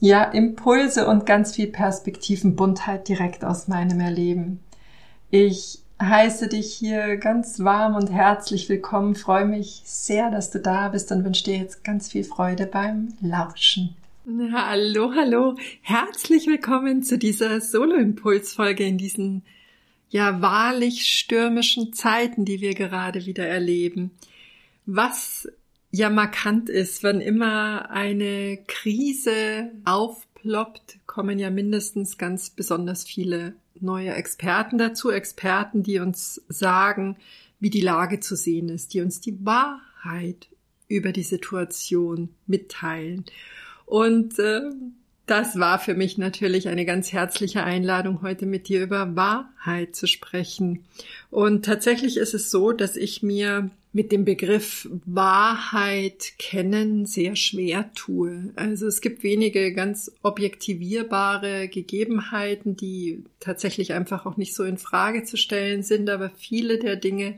ja, Impulse und ganz viel Perspektivenbuntheit direkt aus meinem Erleben. Ich heiße dich hier ganz warm und herzlich willkommen, freue mich sehr, dass du da bist und wünsche dir jetzt ganz viel Freude beim Lauschen. Hallo, hallo, herzlich willkommen zu dieser Solo-Impuls-Folge in diesen ja wahrlich stürmischen Zeiten, die wir gerade wieder erleben. Was ja markant ist, wenn immer eine Krise aufploppt, kommen ja mindestens ganz besonders viele neue Experten dazu, Experten, die uns sagen, wie die Lage zu sehen ist, die uns die Wahrheit über die Situation mitteilen. Und äh, das war für mich natürlich eine ganz herzliche Einladung, heute mit dir über Wahrheit zu sprechen. Und tatsächlich ist es so, dass ich mir mit dem Begriff Wahrheit kennen sehr schwer tue. Also es gibt wenige ganz objektivierbare Gegebenheiten, die tatsächlich einfach auch nicht so in Frage zu stellen sind, aber viele der Dinge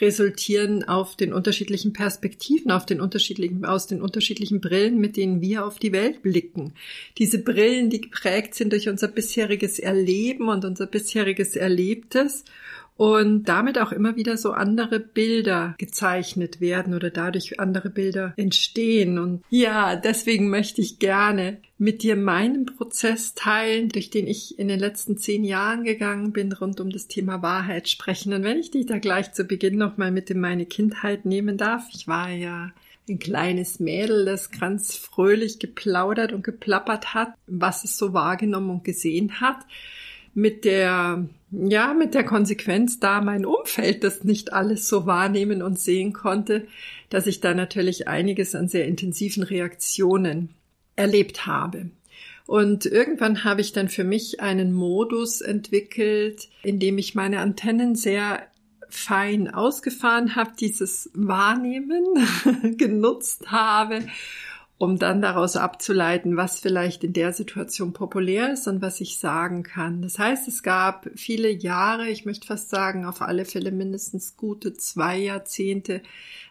resultieren auf den unterschiedlichen Perspektiven, auf den unterschiedlichen, aus den unterschiedlichen Brillen, mit denen wir auf die Welt blicken. Diese Brillen, die geprägt sind durch unser bisheriges Erleben und unser bisheriges Erlebtes und damit auch immer wieder so andere Bilder gezeichnet werden oder dadurch andere Bilder entstehen. Und ja, deswegen möchte ich gerne mit dir meinen Prozess teilen, durch den ich in den letzten zehn Jahren gegangen bin, rund um das Thema Wahrheit sprechen. Und wenn ich dich da gleich zu Beginn nochmal mit in meine Kindheit nehmen darf, ich war ja ein kleines Mädel, das ganz fröhlich geplaudert und geplappert hat, was es so wahrgenommen und gesehen hat mit der, ja, mit der Konsequenz, da mein Umfeld das nicht alles so wahrnehmen und sehen konnte, dass ich da natürlich einiges an sehr intensiven Reaktionen erlebt habe. Und irgendwann habe ich dann für mich einen Modus entwickelt, in dem ich meine Antennen sehr fein ausgefahren habe, dieses Wahrnehmen genutzt habe um dann daraus abzuleiten, was vielleicht in der Situation populär ist und was ich sagen kann. Das heißt, es gab viele Jahre, ich möchte fast sagen, auf alle Fälle mindestens gute zwei Jahrzehnte,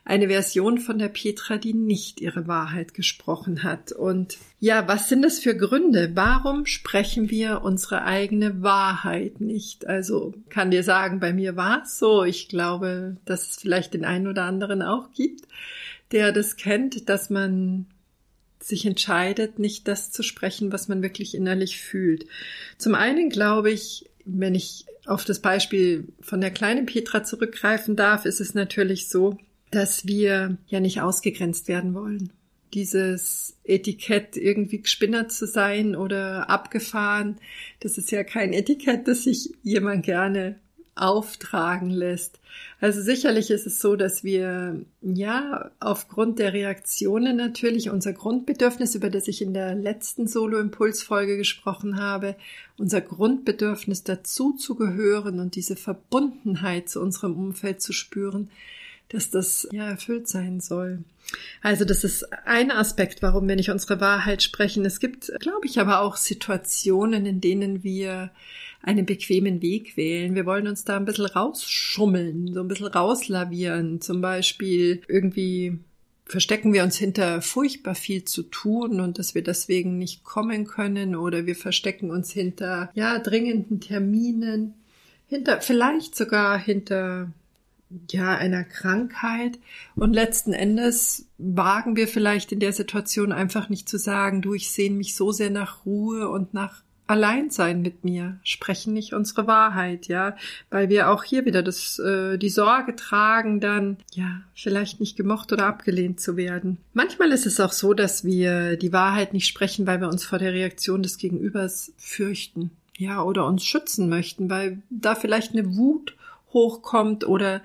eine Version von der Petra, die nicht ihre Wahrheit gesprochen hat. Und ja, was sind das für Gründe? Warum sprechen wir unsere eigene Wahrheit nicht? Also kann dir sagen, bei mir war es so. Ich glaube, dass es vielleicht den einen oder anderen auch gibt, der das kennt, dass man sich entscheidet, nicht das zu sprechen, was man wirklich innerlich fühlt. Zum einen glaube ich, wenn ich auf das Beispiel von der kleinen Petra zurückgreifen darf, ist es natürlich so, dass wir ja nicht ausgegrenzt werden wollen. Dieses Etikett irgendwie gespinnert zu sein oder abgefahren, das ist ja kein Etikett, das sich jemand gerne auftragen lässt. Also sicherlich ist es so, dass wir ja aufgrund der Reaktionen natürlich unser Grundbedürfnis, über das ich in der letzten Solo-Impulsfolge gesprochen habe, unser Grundbedürfnis dazu zu gehören und diese Verbundenheit zu unserem Umfeld zu spüren, dass das ja erfüllt sein soll. Also das ist ein Aspekt, warum wir nicht unsere Wahrheit sprechen. Es gibt, glaube ich, aber auch Situationen, in denen wir einen bequemen Weg wählen. Wir wollen uns da ein bisschen rausschummeln, so ein bisschen rauslavieren. Zum Beispiel irgendwie verstecken wir uns hinter furchtbar viel zu tun und dass wir deswegen nicht kommen können oder wir verstecken uns hinter, ja, dringenden Terminen, hinter, vielleicht sogar hinter ja, einer Krankheit. Und letzten Endes wagen wir vielleicht in der Situation einfach nicht zu sagen, du, ich sehne mich so sehr nach Ruhe und nach allein sein mit mir, sprechen nicht unsere Wahrheit, ja, weil wir auch hier wieder das, äh, die Sorge tragen, dann, ja, vielleicht nicht gemocht oder abgelehnt zu werden. Manchmal ist es auch so, dass wir die Wahrheit nicht sprechen, weil wir uns vor der Reaktion des Gegenübers fürchten, ja, oder uns schützen möchten, weil da vielleicht eine Wut hochkommt oder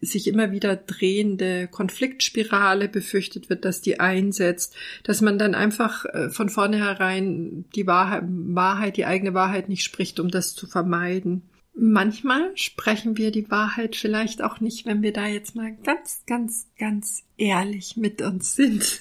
sich immer wieder drehende Konfliktspirale befürchtet wird, dass die einsetzt, dass man dann einfach äh, von vornherein die Wahrheit, Wahrheit, die eigene Wahrheit nicht spricht, um das zu vermeiden. Manchmal sprechen wir die Wahrheit vielleicht auch nicht, wenn wir da jetzt mal ganz, ganz, ganz ehrlich mit uns sind,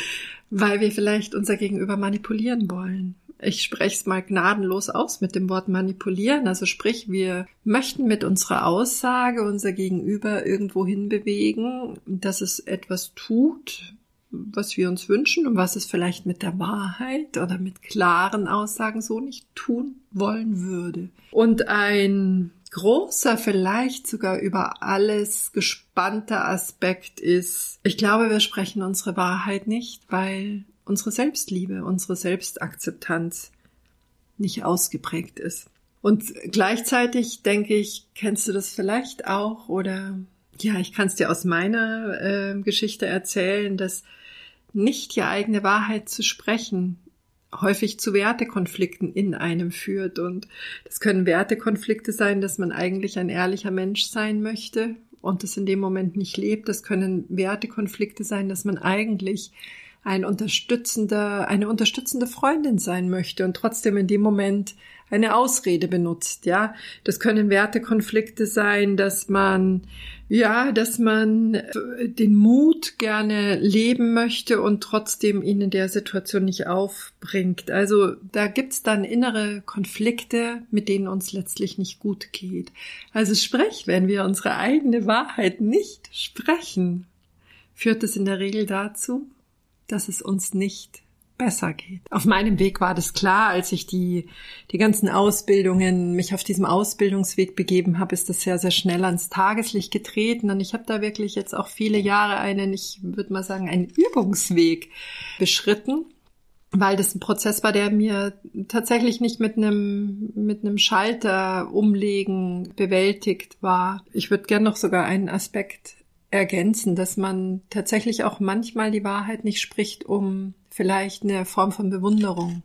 weil wir vielleicht unser Gegenüber manipulieren wollen ich spreche es mal gnadenlos aus mit dem Wort manipulieren. Also sprich, wir möchten mit unserer Aussage unser Gegenüber irgendwo hinbewegen, dass es etwas tut, was wir uns wünschen und was es vielleicht mit der Wahrheit oder mit klaren Aussagen so nicht tun wollen würde. Und ein großer, vielleicht sogar über alles gespannter Aspekt ist, ich glaube, wir sprechen unsere Wahrheit nicht, weil unsere Selbstliebe, unsere Selbstakzeptanz nicht ausgeprägt ist. Und gleichzeitig denke ich, kennst du das vielleicht auch oder ja, ich kann es dir aus meiner äh, Geschichte erzählen, dass nicht die eigene Wahrheit zu sprechen häufig zu Wertekonflikten in einem führt. Und das können Wertekonflikte sein, dass man eigentlich ein ehrlicher Mensch sein möchte und das in dem Moment nicht lebt. Das können Wertekonflikte sein, dass man eigentlich ein unterstützender, eine unterstützende Freundin sein möchte und trotzdem in dem Moment eine Ausrede benutzt, ja. Das können Wertekonflikte sein, dass man, ja, dass man den Mut gerne leben möchte und trotzdem ihn in der Situation nicht aufbringt. Also da gibt's dann innere Konflikte, mit denen uns letztlich nicht gut geht. Also sprich, wenn wir unsere eigene Wahrheit nicht sprechen, führt es in der Regel dazu, dass es uns nicht besser geht. Auf meinem Weg war das klar, als ich die, die ganzen Ausbildungen, mich auf diesem Ausbildungsweg begeben habe, ist das sehr, sehr schnell ans Tageslicht getreten. Und ich habe da wirklich jetzt auch viele Jahre einen, ich würde mal sagen, einen Übungsweg beschritten, weil das ein Prozess war, der mir tatsächlich nicht mit einem, mit einem Schalter umlegen bewältigt war. Ich würde gern noch sogar einen Aspekt ergänzen, dass man tatsächlich auch manchmal die Wahrheit nicht spricht, um vielleicht eine Form von Bewunderung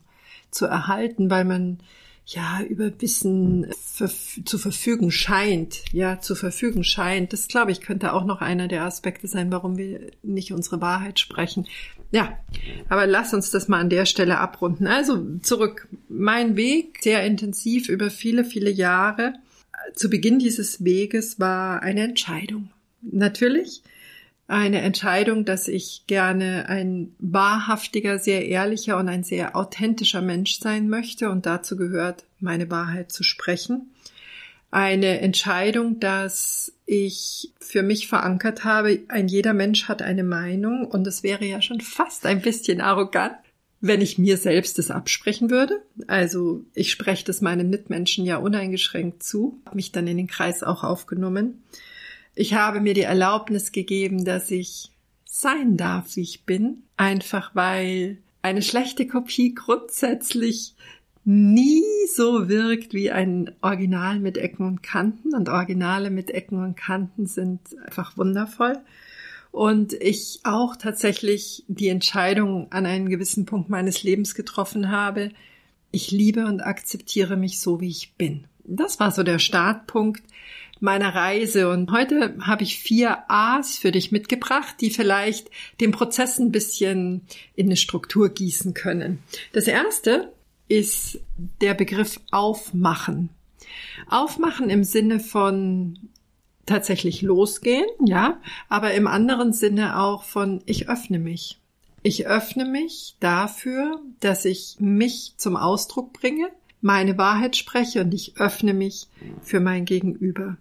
zu erhalten, weil man ja über Wissen zu verfügen scheint, ja, zu verfügen scheint. Das glaube ich könnte auch noch einer der Aspekte sein, warum wir nicht unsere Wahrheit sprechen. Ja, aber lass uns das mal an der Stelle abrunden. Also zurück. Mein Weg, sehr intensiv über viele, viele Jahre. Zu Beginn dieses Weges war eine Entscheidung natürlich eine Entscheidung, dass ich gerne ein wahrhaftiger, sehr ehrlicher und ein sehr authentischer Mensch sein möchte und dazu gehört, meine Wahrheit zu sprechen. Eine Entscheidung, dass ich für mich verankert habe, ein jeder Mensch hat eine Meinung und es wäre ja schon fast ein bisschen arrogant, wenn ich mir selbst das absprechen würde. Also ich spreche das meinen Mitmenschen ja uneingeschränkt zu, habe mich dann in den Kreis auch aufgenommen. Ich habe mir die Erlaubnis gegeben, dass ich sein darf, wie ich bin, einfach weil eine schlechte Kopie grundsätzlich nie so wirkt wie ein Original mit Ecken und Kanten und Originale mit Ecken und Kanten sind einfach wundervoll. Und ich auch tatsächlich die Entscheidung an einen gewissen Punkt meines Lebens getroffen habe. Ich liebe und akzeptiere mich so, wie ich bin. Das war so der Startpunkt, meiner Reise. Und heute habe ich vier A's für dich mitgebracht, die vielleicht den Prozess ein bisschen in eine Struktur gießen können. Das erste ist der Begriff aufmachen. Aufmachen im Sinne von tatsächlich losgehen, ja, aber im anderen Sinne auch von ich öffne mich. Ich öffne mich dafür, dass ich mich zum Ausdruck bringe, meine Wahrheit spreche und ich öffne mich für mein Gegenüber.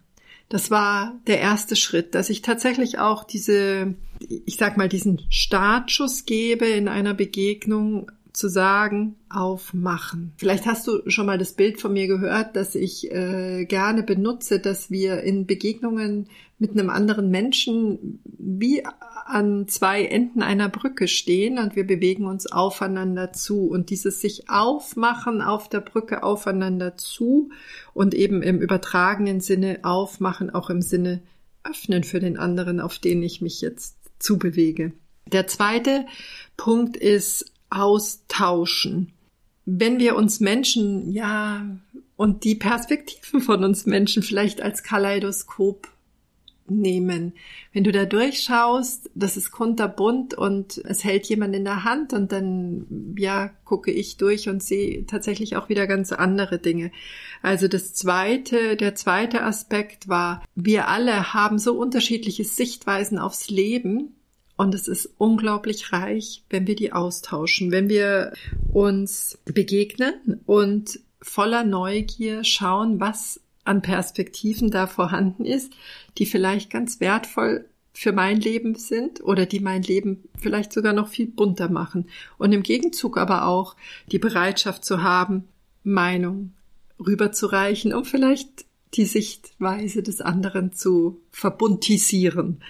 Das war der erste Schritt, dass ich tatsächlich auch diese, ich sag mal, diesen Startschuss gebe in einer Begegnung zu sagen, aufmachen. Vielleicht hast du schon mal das Bild von mir gehört, dass ich äh, gerne benutze, dass wir in Begegnungen mit einem anderen Menschen wie an zwei Enden einer Brücke stehen und wir bewegen uns aufeinander zu und dieses sich aufmachen auf der Brücke aufeinander zu und eben im übertragenen Sinne aufmachen, auch im Sinne öffnen für den anderen, auf den ich mich jetzt zubewege. Der zweite Punkt ist austauschen. Wenn wir uns Menschen, ja, und die Perspektiven von uns Menschen vielleicht als Kaleidoskop nehmen. Wenn du da durchschaust, das ist kunterbunt und es hält jemand in der Hand und dann, ja, gucke ich durch und sehe tatsächlich auch wieder ganz andere Dinge. Also das zweite, der zweite Aspekt war, wir alle haben so unterschiedliche Sichtweisen aufs Leben. Und es ist unglaublich reich, wenn wir die austauschen, wenn wir uns begegnen und voller Neugier schauen, was an Perspektiven da vorhanden ist, die vielleicht ganz wertvoll für mein Leben sind oder die mein Leben vielleicht sogar noch viel bunter machen. Und im Gegenzug aber auch die Bereitschaft zu haben, Meinung rüberzureichen, um vielleicht die Sichtweise des anderen zu verbuntisieren.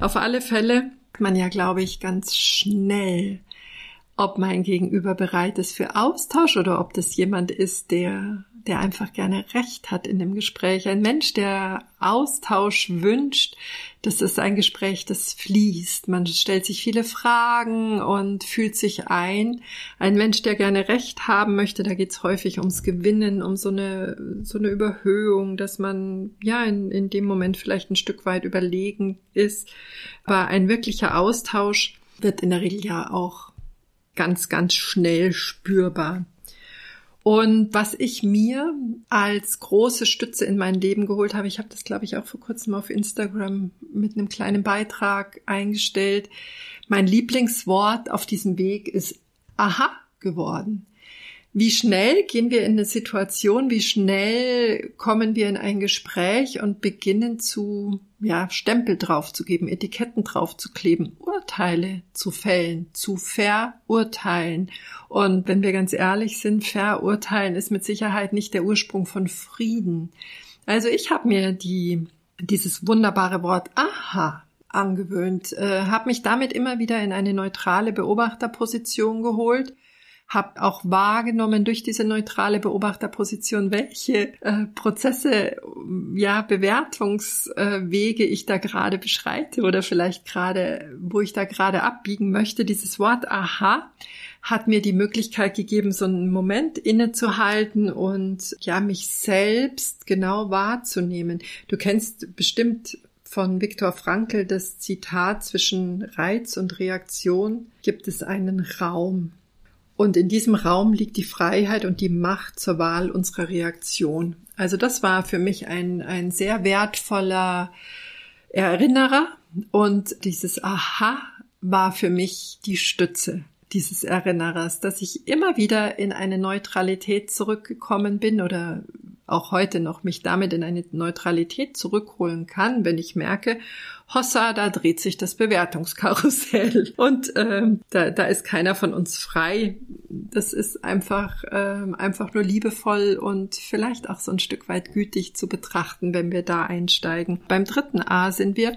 Auf alle Fälle man ja, glaube ich, ganz schnell ob mein Gegenüber bereit ist für Austausch oder ob das jemand ist, der, der einfach gerne Recht hat in dem Gespräch. Ein Mensch, der Austausch wünscht, das ist ein Gespräch, das fließt. Man stellt sich viele Fragen und fühlt sich ein. Ein Mensch, der gerne Recht haben möchte, da geht es häufig ums Gewinnen, um so eine, so eine Überhöhung, dass man ja in, in dem Moment vielleicht ein Stück weit überlegen ist. Aber ein wirklicher Austausch wird in der Regel ja auch ganz, ganz schnell spürbar. Und was ich mir als große Stütze in mein Leben geholt habe, ich habe das, glaube ich, auch vor kurzem auf Instagram mit einem kleinen Beitrag eingestellt. Mein Lieblingswort auf diesem Weg ist aha geworden. Wie schnell gehen wir in eine Situation, wie schnell kommen wir in ein Gespräch und beginnen zu, ja, Stempel draufzugeben, Etiketten draufzukleben, Urteile zu fällen, zu verurteilen. Und wenn wir ganz ehrlich sind, verurteilen ist mit Sicherheit nicht der Ursprung von Frieden. Also ich habe mir die, dieses wunderbare Wort aha angewöhnt, äh, habe mich damit immer wieder in eine neutrale Beobachterposition geholt habe auch wahrgenommen durch diese neutrale Beobachterposition, welche äh, Prozesse, ja, Bewertungswege ich da gerade beschreite oder vielleicht gerade, wo ich da gerade abbiegen möchte. Dieses Wort aha hat mir die Möglichkeit gegeben, so einen Moment innezuhalten und ja, mich selbst genau wahrzunehmen. Du kennst bestimmt von Viktor Frankl das Zitat zwischen Reiz und Reaktion gibt es einen Raum. Und in diesem Raum liegt die Freiheit und die Macht zur Wahl unserer Reaktion. Also das war für mich ein, ein sehr wertvoller Erinnerer und dieses Aha war für mich die Stütze dieses Erinnerers, dass ich immer wieder in eine Neutralität zurückgekommen bin oder auch heute noch mich damit in eine Neutralität zurückholen kann, wenn ich merke, Hossa, da dreht sich das Bewertungskarussell und ähm, da, da ist keiner von uns frei. Das ist einfach ähm, einfach nur liebevoll und vielleicht auch so ein Stück weit gütig zu betrachten, wenn wir da einsteigen. Beim dritten A sind wir.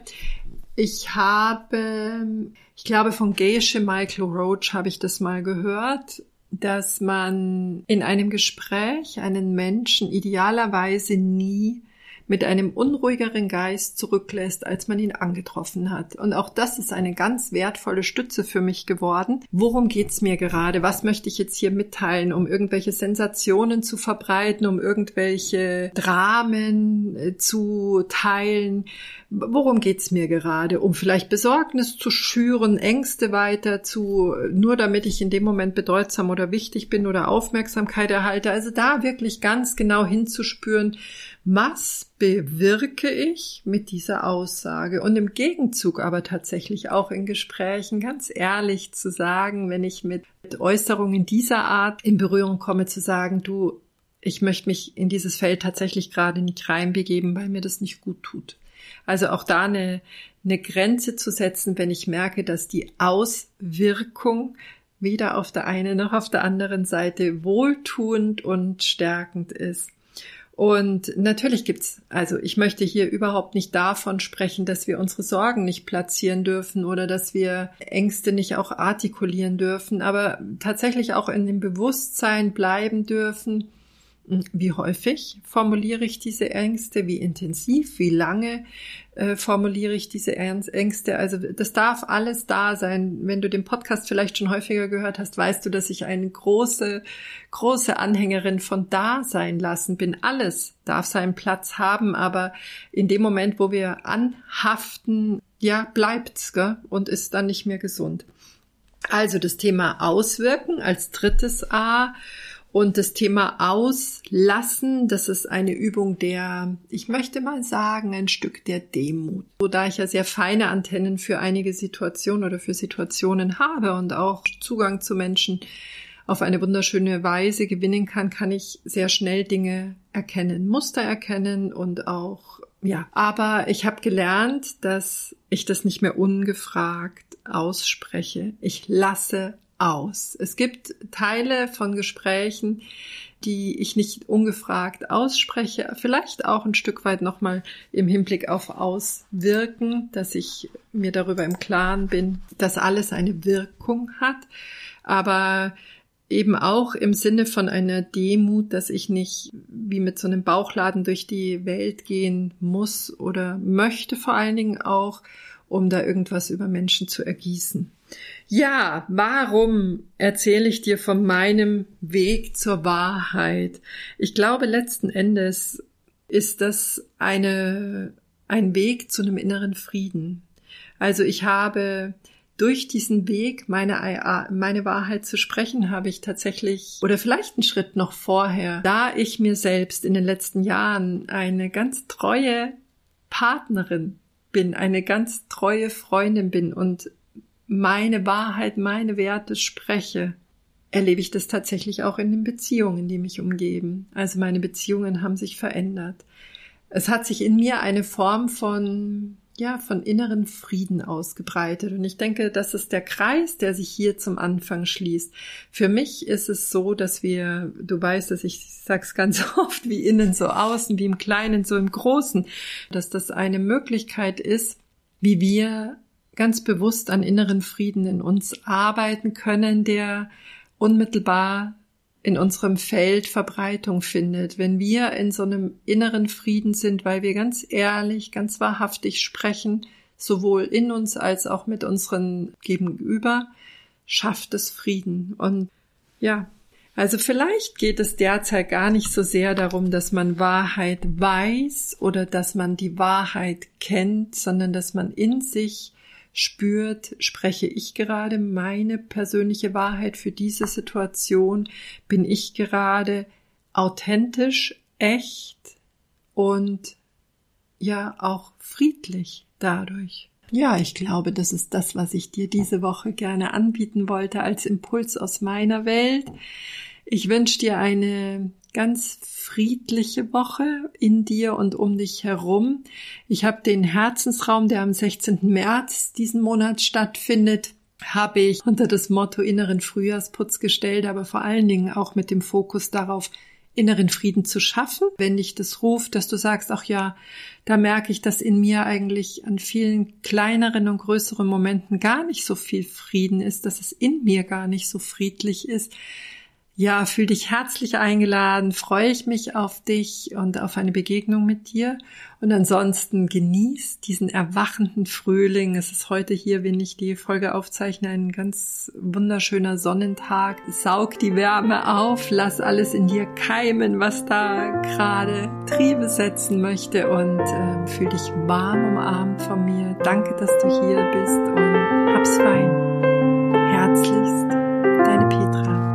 Ich habe, ich glaube, von Geische Michael Roach habe ich das mal gehört dass man in einem Gespräch einen Menschen idealerweise nie mit einem unruhigeren Geist zurücklässt, als man ihn angetroffen hat. Und auch das ist eine ganz wertvolle Stütze für mich geworden. Worum geht's mir gerade? Was möchte ich jetzt hier mitteilen, um irgendwelche Sensationen zu verbreiten, um irgendwelche Dramen äh, zu teilen? Worum geht's mir gerade? Um vielleicht Besorgnis zu schüren, Ängste weiter zu, nur damit ich in dem Moment bedeutsam oder wichtig bin oder Aufmerksamkeit erhalte. Also da wirklich ganz genau hinzuspüren, was bewirke ich mit dieser Aussage? Und im Gegenzug aber tatsächlich auch in Gesprächen ganz ehrlich zu sagen, wenn ich mit Äußerungen dieser Art in Berührung komme, zu sagen, du, ich möchte mich in dieses Feld tatsächlich gerade nicht reinbegeben, weil mir das nicht gut tut. Also auch da eine, eine Grenze zu setzen, wenn ich merke, dass die Auswirkung weder auf der einen noch auf der anderen Seite wohltuend und stärkend ist. Und natürlich gibt's, also ich möchte hier überhaupt nicht davon sprechen, dass wir unsere Sorgen nicht platzieren dürfen oder dass wir Ängste nicht auch artikulieren dürfen, aber tatsächlich auch in dem Bewusstsein bleiben dürfen, Wie häufig formuliere ich diese Ängste? Wie intensiv? Wie lange äh, formuliere ich diese Ängste? Also das darf alles da sein. Wenn du den Podcast vielleicht schon häufiger gehört hast, weißt du, dass ich eine große, große Anhängerin von Dasein lassen bin. Alles darf seinen Platz haben, aber in dem Moment, wo wir anhaften, ja, bleibt's gell? und ist dann nicht mehr gesund. Also das Thema Auswirken als drittes A und das Thema Auslassen, das ist eine Übung der, ich möchte mal sagen, ein Stück der Demut. So da ich ja sehr feine Antennen für einige Situationen oder für Situationen habe und auch Zugang zu Menschen auf eine wunderschöne Weise gewinnen kann, kann ich sehr schnell Dinge erkennen, Muster erkennen und auch, ja. Aber ich habe gelernt, dass ich das nicht mehr ungefragt ausspreche. Ich lasse aus. Es gibt Teile von Gesprächen, die ich nicht ungefragt ausspreche, vielleicht auch ein Stück weit nochmal im Hinblick auf Auswirken, dass ich mir darüber im Klaren bin, dass alles eine Wirkung hat, aber eben auch im Sinne von einer Demut, dass ich nicht wie mit so einem Bauchladen durch die Welt gehen muss oder möchte vor allen Dingen auch, um da irgendwas über Menschen zu ergießen. Ja, warum erzähle ich dir von meinem Weg zur Wahrheit? Ich glaube, letzten Endes ist das eine, ein Weg zu einem inneren Frieden. Also ich habe durch diesen Weg, meine, meine Wahrheit zu sprechen, habe ich tatsächlich, oder vielleicht einen Schritt noch vorher, da ich mir selbst in den letzten Jahren eine ganz treue Partnerin bin, eine ganz treue Freundin bin und meine Wahrheit, meine Werte spreche, erlebe ich das tatsächlich auch in den Beziehungen, die mich umgeben. Also meine Beziehungen haben sich verändert. Es hat sich in mir eine Form von ja, von inneren Frieden ausgebreitet. Und ich denke, das ist der Kreis, der sich hier zum Anfang schließt. Für mich ist es so, dass wir, du weißt dass ich sag's ganz oft, wie innen so außen, wie im Kleinen so im Großen, dass das eine Möglichkeit ist, wie wir ganz bewusst an inneren Frieden in uns arbeiten können, der unmittelbar in unserem Feld Verbreitung findet, wenn wir in so einem inneren Frieden sind, weil wir ganz ehrlich, ganz wahrhaftig sprechen, sowohl in uns als auch mit unseren Gegenüber, schafft es Frieden. Und ja, also vielleicht geht es derzeit gar nicht so sehr darum, dass man Wahrheit weiß oder dass man die Wahrheit kennt, sondern dass man in sich spürt, spreche ich gerade meine persönliche Wahrheit für diese Situation? Bin ich gerade authentisch, echt und ja auch friedlich dadurch? Ja, ich glaube, das ist das, was ich dir diese Woche gerne anbieten wollte als Impuls aus meiner Welt. Ich wünsche dir eine ganz friedliche Woche in dir und um dich herum. Ich habe den Herzensraum, der am 16. März diesen Monat stattfindet, habe ich unter das Motto inneren Frühjahrsputz gestellt, aber vor allen Dingen auch mit dem Fokus darauf, inneren Frieden zu schaffen. Wenn dich das ruft, dass du sagst, ach ja, da merke ich, dass in mir eigentlich an vielen kleineren und größeren Momenten gar nicht so viel Frieden ist, dass es in mir gar nicht so friedlich ist, ja, fühl dich herzlich eingeladen, freue ich mich auf dich und auf eine Begegnung mit dir. Und ansonsten genieß diesen erwachenden Frühling. Es ist heute hier, wenn ich die Folge aufzeichne, ein ganz wunderschöner Sonnentag. Saug die Wärme auf, lass alles in dir keimen, was da gerade Triebe setzen möchte und äh, fühl dich warm umarmt von mir. Danke, dass du hier bist und hab's fein. Herzlichst, deine Petra.